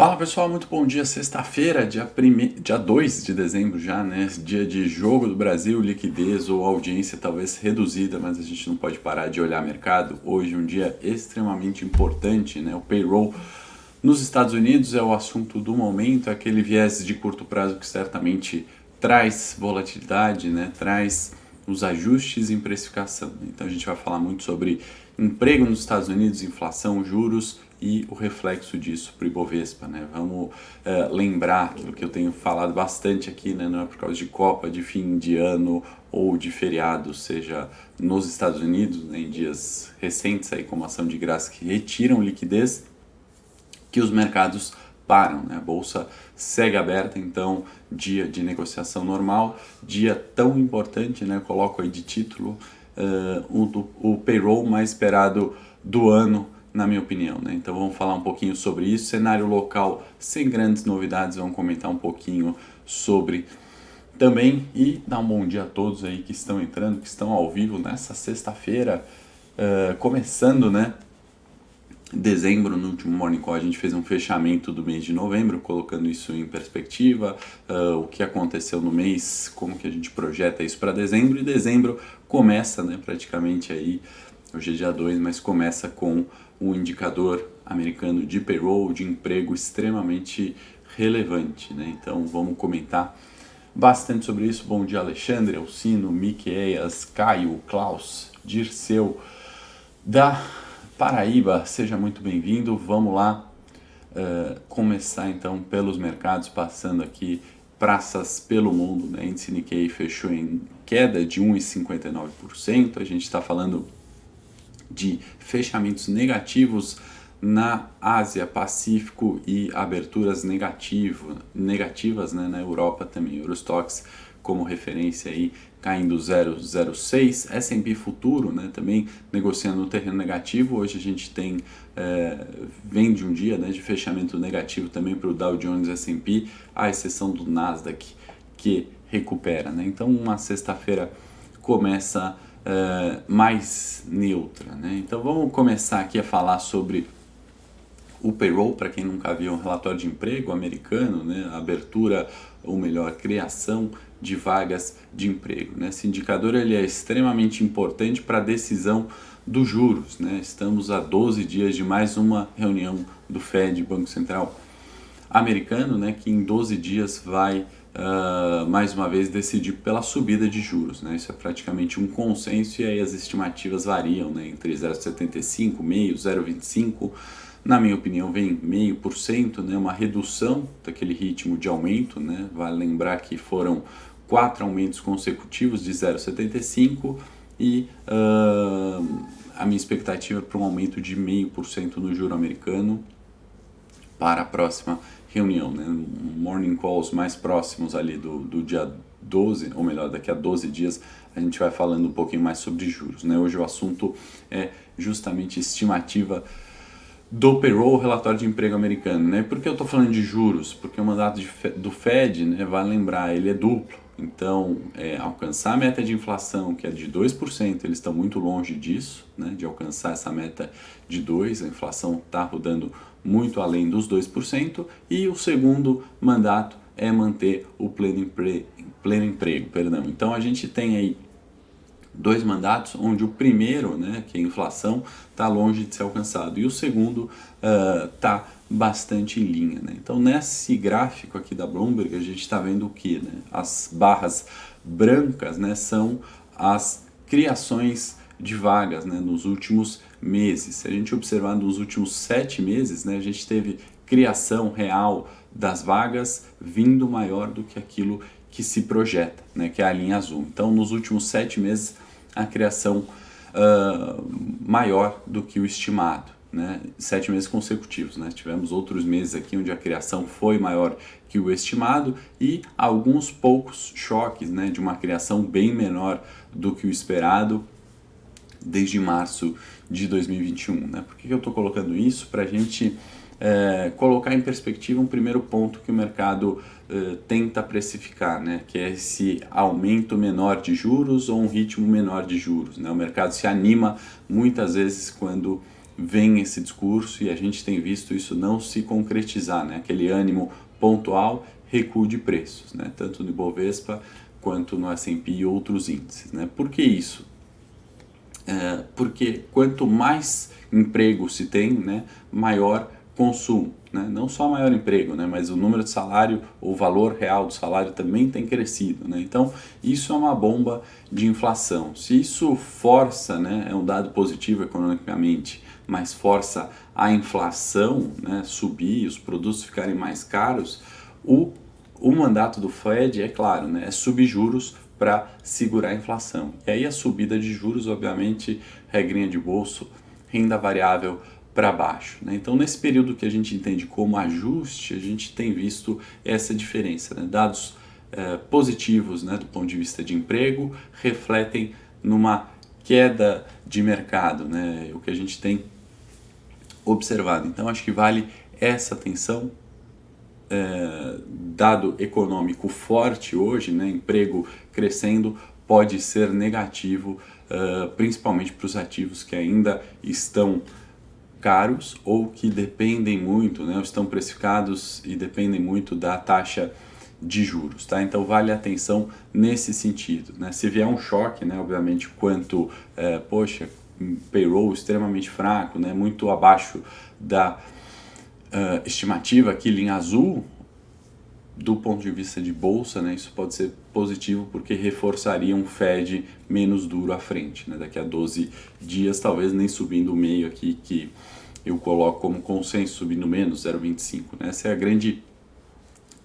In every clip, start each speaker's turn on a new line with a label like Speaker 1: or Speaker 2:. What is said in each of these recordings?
Speaker 1: Fala pessoal, muito bom dia. Sexta-feira, dia, prime... dia 2 de dezembro já, né? Dia de jogo do Brasil, liquidez ou audiência talvez reduzida, mas a gente não pode parar de olhar mercado. Hoje um dia extremamente importante, né? O payroll nos Estados Unidos é o assunto do momento, aquele viés de curto prazo que certamente traz volatilidade, né? Traz os ajustes em precificação. Então a gente vai falar muito sobre emprego nos Estados Unidos, inflação, juros e o reflexo disso para o Ibovespa. Né? Vamos uh, lembrar aquilo que eu tenho falado bastante aqui, né? não é por causa de Copa, de fim de ano ou de feriado, seja nos Estados Unidos, né? em dias recentes, aí, como ação de graça que retiram liquidez, que os mercados param. Né? A bolsa segue aberta, então dia de negociação normal, dia tão importante, né? coloco aí de título, uh, o, o payroll mais esperado do ano na minha opinião. Né? Então vamos falar um pouquinho sobre isso. Cenário local sem grandes novidades, vamos comentar um pouquinho sobre também e dar um bom dia a todos aí que estão entrando, que estão ao vivo nessa sexta-feira, uh, começando, né? Dezembro, no último Morning Call, a gente fez um fechamento do mês de novembro, colocando isso em perspectiva, uh, o que aconteceu no mês, como que a gente projeta isso para dezembro, e dezembro começa, né, praticamente aí, hoje é dia 2, mas começa com um indicador americano de payroll, de emprego extremamente relevante. Né? Então vamos comentar bastante sobre isso. Bom dia, Alexandre, Alcino, Miqueias, Caio, Klaus, Dirceu, da Paraíba. Seja muito bem-vindo. Vamos lá uh, começar então pelos mercados, passando aqui praças pelo mundo. Né? Índice Nikkei fechou em queda de 1,59%. A gente está falando de fechamentos negativos na Ásia, Pacífico e aberturas negativo, negativas né, na Europa também. Eurostox como referência aí caindo 0,06, S&P futuro né, também negociando no terreno negativo. Hoje a gente tem é, vem de um dia né, de fechamento negativo também para o Dow Jones S&P, à exceção do Nasdaq que recupera. Né? Então uma sexta-feira começa uh, mais neutra. Né? Então vamos começar aqui a falar sobre o payroll, para quem nunca viu, um relatório de emprego americano, né? abertura, ou melhor, criação de vagas de emprego. Né? Esse indicador ele é extremamente importante para a decisão dos juros. Né? Estamos a 12 dias de mais uma reunião do Fed, Banco Central americano, né? que em 12 dias vai uh, mais uma vez decidir pela subida de juros. Né? Isso é praticamente um consenso e aí as estimativas variam né? entre 0,75, meio, 0,25. Na minha opinião, vem meio por cento, né? uma redução daquele ritmo de aumento. Né? Vale lembrar que foram quatro aumentos consecutivos de 0,75 e uh, a minha expectativa é para um aumento de meio por cento no juro americano para a próxima reunião, né? morning calls mais próximos ali do, do dia 12, ou melhor, daqui a 12 dias, a gente vai falando um pouquinho mais sobre juros. Né? Hoje o assunto é justamente estimativa do payroll, relatório de emprego americano. Né? Por que eu estou falando de juros? Porque o mandato de, do Fed, né, vai lembrar, ele é duplo. Então, é, alcançar a meta de inflação, que é de 2%, eles estão muito longe disso, né, de alcançar essa meta de 2%, a inflação está rodando muito além dos 2%, e o segundo mandato é manter o pleno, empre... pleno emprego. Perdão. Então, a gente tem aí dois mandatos, onde o primeiro, né, que é a inflação, está longe de ser alcançado, e o segundo está uh, bastante em linha. Né? Então, nesse gráfico aqui da Bloomberg, a gente está vendo o que? Né? As barras brancas né, são as criações de vagas né, nos últimos meses. Se a gente observar nos últimos sete meses, né, a gente teve criação real das vagas vindo maior do que aquilo que se projeta, né, que é a linha azul. Então, nos últimos sete meses, a criação uh, maior do que o estimado né, sete meses consecutivos. Né? Tivemos outros meses aqui onde a criação foi maior que o estimado e alguns poucos choques né, de uma criação bem menor do que o esperado desde março de 2021. Né? Por que eu estou colocando isso? Para a gente é, colocar em perspectiva um primeiro ponto que o mercado é, tenta precificar, né? que é esse aumento menor de juros ou um ritmo menor de juros. Né? O mercado se anima muitas vezes quando vem esse discurso e a gente tem visto isso não se concretizar, né? aquele ânimo pontual, recuo de preços, né? tanto no Ibovespa quanto no S&P e outros índices. Né? Por que isso? É, porque quanto mais emprego se tem, né, maior consumo. Né? Não só maior emprego, né, mas o número de salário, o valor real do salário também tem crescido. Né? Então, isso é uma bomba de inflação. Se isso força, né, é um dado positivo economicamente, mas força a inflação né, subir, os produtos ficarem mais caros, o, o mandato do Fed, é claro, né, é subir juros para segurar a inflação. E aí a subida de juros, obviamente, regrinha de bolso, renda variável para baixo. Né? Então, nesse período que a gente entende como ajuste, a gente tem visto essa diferença. Né? Dados eh, positivos né, do ponto de vista de emprego refletem numa queda de mercado, né? o que a gente tem observado. Então, acho que vale essa atenção. É, dado econômico forte hoje, né, emprego crescendo, pode ser negativo, uh, principalmente para os ativos que ainda estão caros ou que dependem muito, né, estão precificados e dependem muito da taxa de juros, tá? Então vale atenção nesse sentido, né? Se vier um choque, né, obviamente, quanto, é, poxa, payroll extremamente fraco, né, muito abaixo da uh, estimativa aqui em azul, do ponto de vista de bolsa, né, isso pode ser positivo porque reforçaria um Fed menos duro à frente. Né? Daqui a 12 dias, talvez nem subindo o meio aqui, que eu coloco como consenso, subindo menos 0,25. Né? Essa é a grande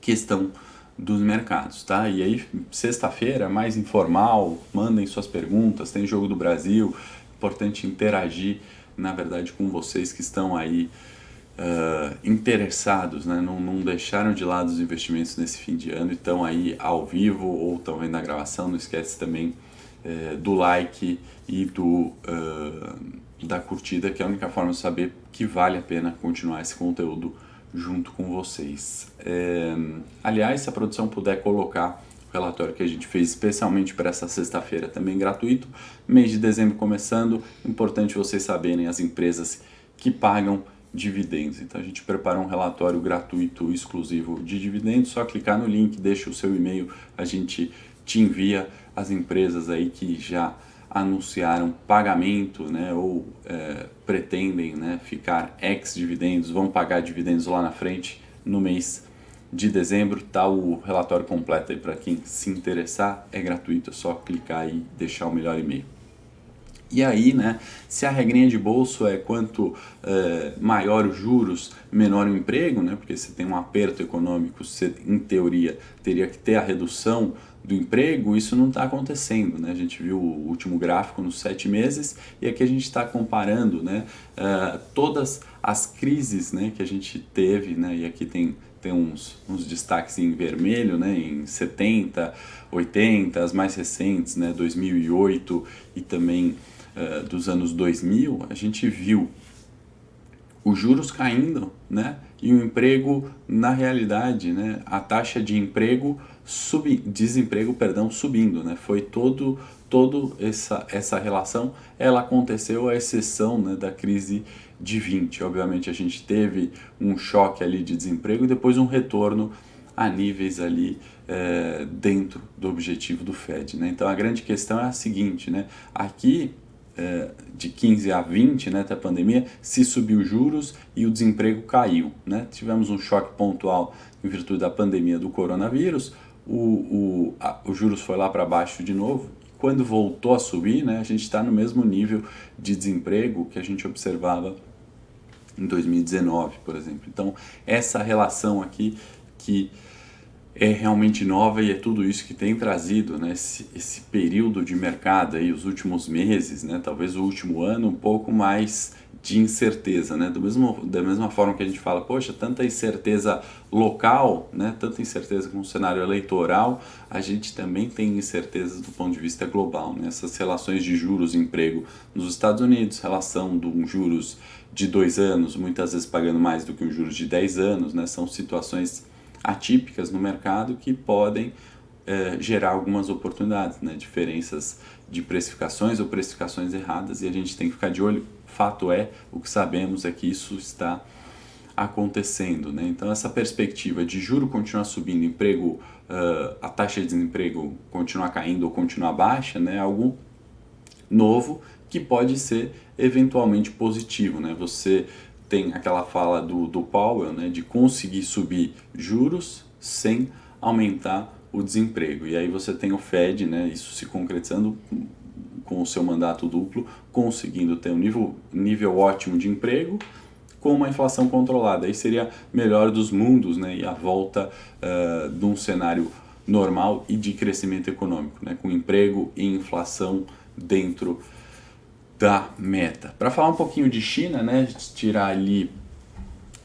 Speaker 1: questão dos mercados, tá? E aí, sexta-feira, mais informal, mandem suas perguntas, tem Jogo do Brasil, importante interagir, na verdade, com vocês que estão aí uh, interessados, né? não, não deixaram de lado os investimentos nesse fim de ano e estão aí ao vivo ou estão vendo a gravação. Não esquece também uh, do like e do, uh, da curtida, que é a única forma de saber que vale a pena continuar esse conteúdo junto com vocês. É, aliás, se a produção puder colocar o relatório que a gente fez especialmente para essa sexta-feira também gratuito, mês de dezembro começando, importante vocês saberem as empresas que pagam dividendos. Então a gente preparou um relatório gratuito exclusivo de dividendos, só clicar no link, deixa o seu e-mail, a gente te envia as empresas aí que já anunciaram pagamento, né, ou é, pretendem, né, ficar ex dividendos, vão pagar dividendos lá na frente no mês de dezembro, tá o relatório completo aí para quem se interessar, é gratuito, é só clicar e deixar o melhor e-mail. E aí, né, se a regrinha de bolso é quanto é, maior os juros, menor o emprego, né, porque você tem um aperto econômico, você, em teoria, teria que ter a redução do emprego, isso não está acontecendo. Né? A gente viu o último gráfico nos sete meses e aqui a gente está comparando né, uh, todas as crises né, que a gente teve, né, e aqui tem, tem uns, uns destaques em vermelho, né, em 70, 80, as mais recentes, né, 2008 e também uh, dos anos 2000, a gente viu os juros caindo, né? E o emprego, na realidade, né? A taxa de emprego subi, desemprego, perdão, subindo, né? Foi todo todo essa essa relação, ela aconteceu à exceção, né, da crise de 20. Obviamente a gente teve um choque ali de desemprego e depois um retorno a níveis ali é, dentro do objetivo do Fed, né? Então a grande questão é a seguinte, né? Aqui é, de 15 a 20, né, da pandemia, se subiu os juros e o desemprego caiu, né? Tivemos um choque pontual em virtude da pandemia do coronavírus, o, o, a, o juros foi lá para baixo de novo. Quando voltou a subir, né, a gente está no mesmo nível de desemprego que a gente observava em 2019, por exemplo. Então, essa relação aqui que é realmente nova e é tudo isso que tem trazido né, esse, esse período de mercado aí, os últimos meses, né, talvez o último ano, um pouco mais de incerteza, né? Do mesmo, da mesma forma que a gente fala, poxa, tanta incerteza local, né? Tanta incerteza com o cenário eleitoral, a gente também tem incertezas do ponto de vista global, né? Essas relações de juros e emprego nos Estados Unidos, relação de um juros de dois anos, muitas vezes pagando mais do que um juros de 10 anos, né? São situações atípicas no mercado que podem é, gerar algumas oportunidades, né? diferenças de precificações ou precificações erradas e a gente tem que ficar de olho. Fato é, o que sabemos é que isso está acontecendo. Né? Então, essa perspectiva de juro continuar subindo, emprego, uh, a taxa de desemprego continuar caindo ou continuar baixa, né? é algo novo que pode ser eventualmente positivo. Né? Você tem aquela fala do, do Powell né? de conseguir subir juros sem aumentar o desemprego. E aí você tem o Fed, né? isso se concretizando com o seu mandato duplo, conseguindo ter um nível, nível ótimo de emprego, com uma inflação controlada. Aí seria melhor dos mundos né, e a volta uh, de um cenário normal e de crescimento econômico, né, com emprego e inflação dentro da meta. Para falar um pouquinho de China, né, tirar ali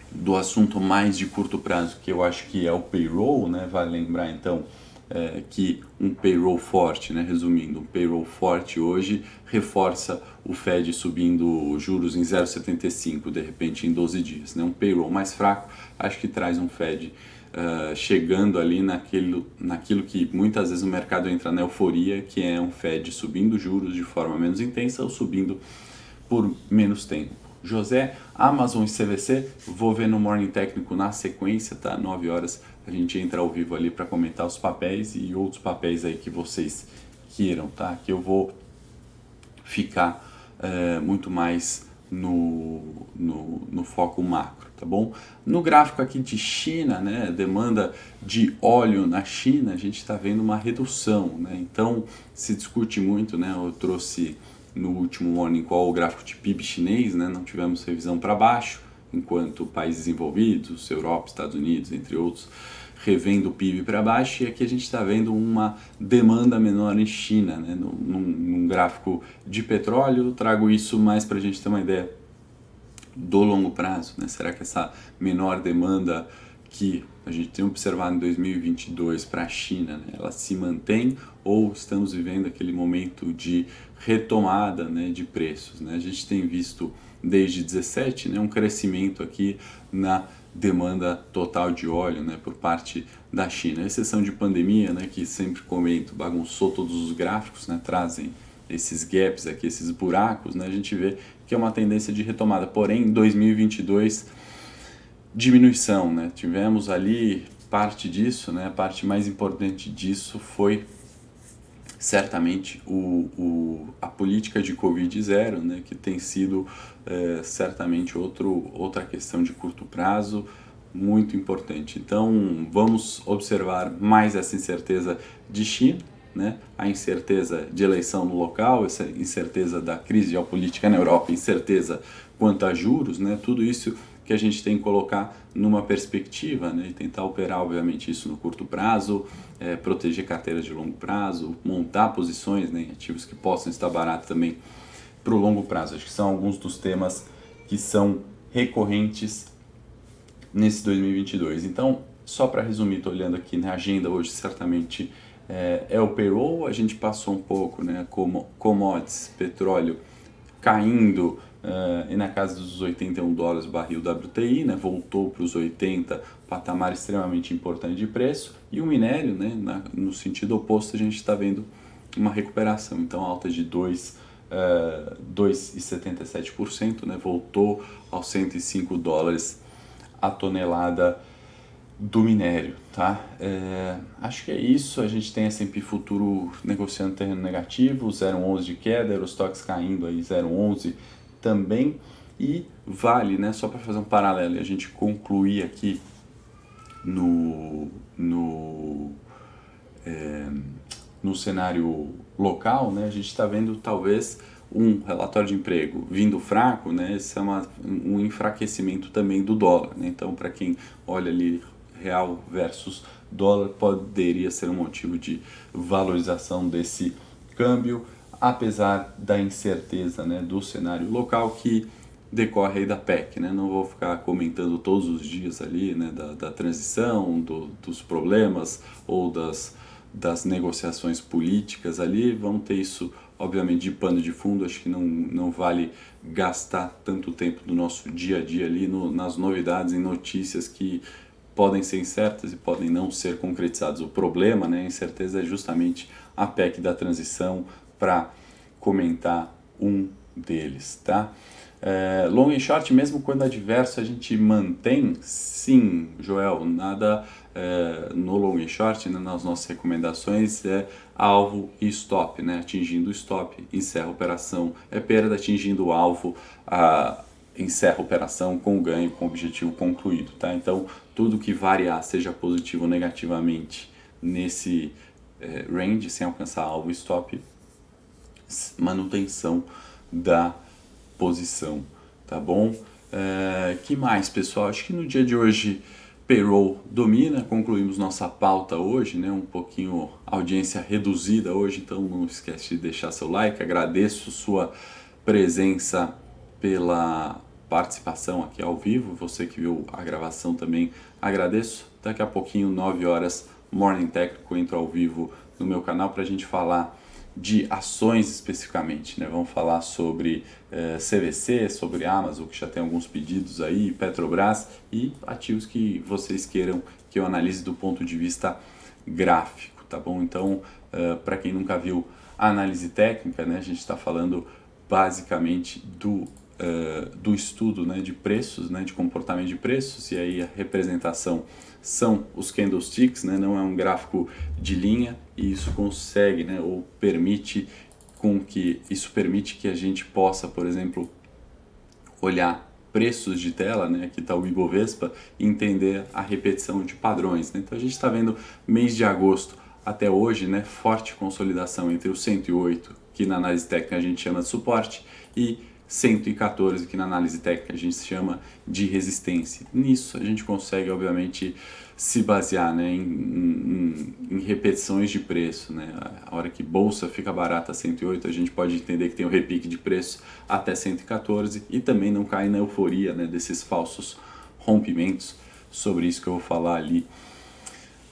Speaker 1: do assunto mais de curto prazo, que eu acho que é o payroll, né, vale lembrar então é, que um payroll forte, né, resumindo, um payroll forte hoje reforça o Fed subindo juros em 0,75 de repente em 12 dias. Né? Um payroll mais fraco acho que traz um Fed uh, chegando ali naquilo, naquilo que muitas vezes o mercado entra na euforia, que é um Fed subindo juros de forma menos intensa ou subindo por menos tempo. José, Amazon e CVC, vou ver no Morning Técnico na sequência, tá? 9 horas a gente entra ao vivo ali para comentar os papéis e outros papéis aí que vocês queiram, tá? Que eu vou ficar é, muito mais no, no, no, foco macro, tá bom? No gráfico aqui de China, né, demanda de óleo na China, a gente está vendo uma redução, né? Então se discute muito, né? Eu trouxe no último morning call o gráfico de PIB chinês, né? Não tivemos revisão para baixo, enquanto países envolvidos, Europa, Estados Unidos, entre outros, revendo o PIB para baixo, e aqui a gente está vendo uma demanda menor em China, né? num, num gráfico de petróleo, trago isso mais para a gente ter uma ideia do longo prazo. Né? Será que essa menor demanda que a gente tem observado em 2022 para a China, né? ela se mantém ou estamos vivendo aquele momento de retomada né, de preços? Né? A gente tem visto desde 17 né, um crescimento aqui na demanda total de óleo né, por parte da China. A exceção de pandemia, né, que sempre comento, bagunçou todos os gráficos, né, trazem esses gaps aqui, esses buracos, né, a gente vê que é uma tendência de retomada. Porém, em 2022, diminuição. Né? Tivemos ali parte disso, né, a parte mais importante disso foi certamente o, o, a política de Covid zero, né, que tem sido é, certamente outro, outra questão de curto prazo muito importante. Então vamos observar mais essa incerteza de China, né, a incerteza de eleição no local, essa incerteza da crise geopolítica na Europa, incerteza quanto a juros, né, tudo isso que a gente tem que colocar numa perspectiva né, e tentar operar, obviamente, isso no curto prazo, é, proteger carteiras de longo prazo, montar posições né, em ativos que possam estar baratos também para o longo prazo. Acho que são alguns dos temas que são recorrentes nesse 2022. Então, só para resumir, estou olhando aqui na agenda hoje, certamente é, é, o payroll, a gente passou um pouco, né, como commodities, petróleo caindo, Uh, e na casa dos 81 dólares barril WTI, né, voltou para os 80, patamar extremamente importante de preço, e o minério, né, na, no sentido oposto, a gente está vendo uma recuperação, então alta de 2, uh, 2,77%, né, voltou aos 105 dólares a tonelada do minério, tá? É, acho que é isso, a gente tem S&P Futuro negociando terreno negativo, 0,11 de queda, Eurostox caindo aí 0,11 também e vale, né, só para fazer um paralelo e a gente concluir aqui no, no, é, no cenário local, né, a gente está vendo talvez um relatório de emprego vindo fraco, né, esse é uma, um enfraquecimento também do dólar. Né? Então, para quem olha ali real versus dólar, poderia ser um motivo de valorização desse câmbio apesar da incerteza né, do cenário local que decorre aí da PEC. Né? Não vou ficar comentando todos os dias ali né, da, da transição, do, dos problemas ou das, das negociações políticas ali. Vamos ter isso, obviamente, de pano de fundo. Acho que não, não vale gastar tanto tempo do nosso dia a dia ali no, nas novidades e notícias que podem ser incertas e podem não ser concretizadas. O problema, né, a incerteza é justamente a PEC da transição para comentar um deles, tá? É, long e short, mesmo quando adverso, a gente mantém, sim, Joel, nada é, no long e short, né, nas nossas recomendações, é alvo e stop, né? atingindo o stop, encerra a operação, é perda, atingindo o alvo, a, encerra a operação com ganho, com objetivo concluído. Tá? Então, tudo que variar, seja positivo ou negativamente, nesse é, range, sem alcançar alvo stop, manutenção da posição, tá bom? É, que mais, pessoal? Acho que no dia de hoje payroll domina, concluímos nossa pauta hoje, né? Um pouquinho audiência reduzida hoje, então não esquece de deixar seu like. Agradeço sua presença pela participação aqui ao vivo. Você que viu a gravação também agradeço. Daqui a pouquinho, 9 horas, Morning Técnico, entro ao vivo no meu canal para a gente falar de ações especificamente. Né? Vamos falar sobre eh, CVC, sobre Amazon, que já tem alguns pedidos aí, Petrobras e ativos que vocês queiram que eu analise do ponto de vista gráfico, tá bom? Então, eh, para quem nunca viu a análise técnica, né, a gente está falando basicamente do Uh, do estudo né, de preços, né, de comportamento de preços, e aí a representação são os candlesticks, né, não é um gráfico de linha, e isso consegue, né, ou permite com que isso permite que a gente possa, por exemplo, olhar preços de tela, né, aqui está o Ibovespa, e entender a repetição de padrões. Né? Então a gente está vendo mês de agosto até hoje, né, forte consolidação entre o 108, que na análise técnica a gente chama de suporte, e 114, que na análise técnica a gente chama de resistência. Nisso a gente consegue, obviamente, se basear né, em, em, em, repetições de preço. Né? A hora que bolsa fica barata a 108, a gente pode entender que tem um repique de preço até 114 e também não cai na euforia né, desses falsos rompimentos. Sobre isso que eu vou falar ali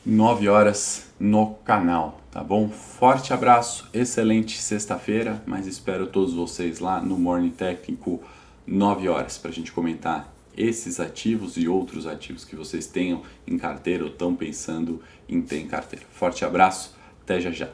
Speaker 1: 9 horas no canal, tá bom? Forte abraço, excelente sexta-feira, mas espero todos vocês lá no Morning Técnico 9 horas para a gente comentar esses ativos e outros ativos que vocês tenham em carteira ou estão pensando em ter em carteira. Forte abraço, até já já.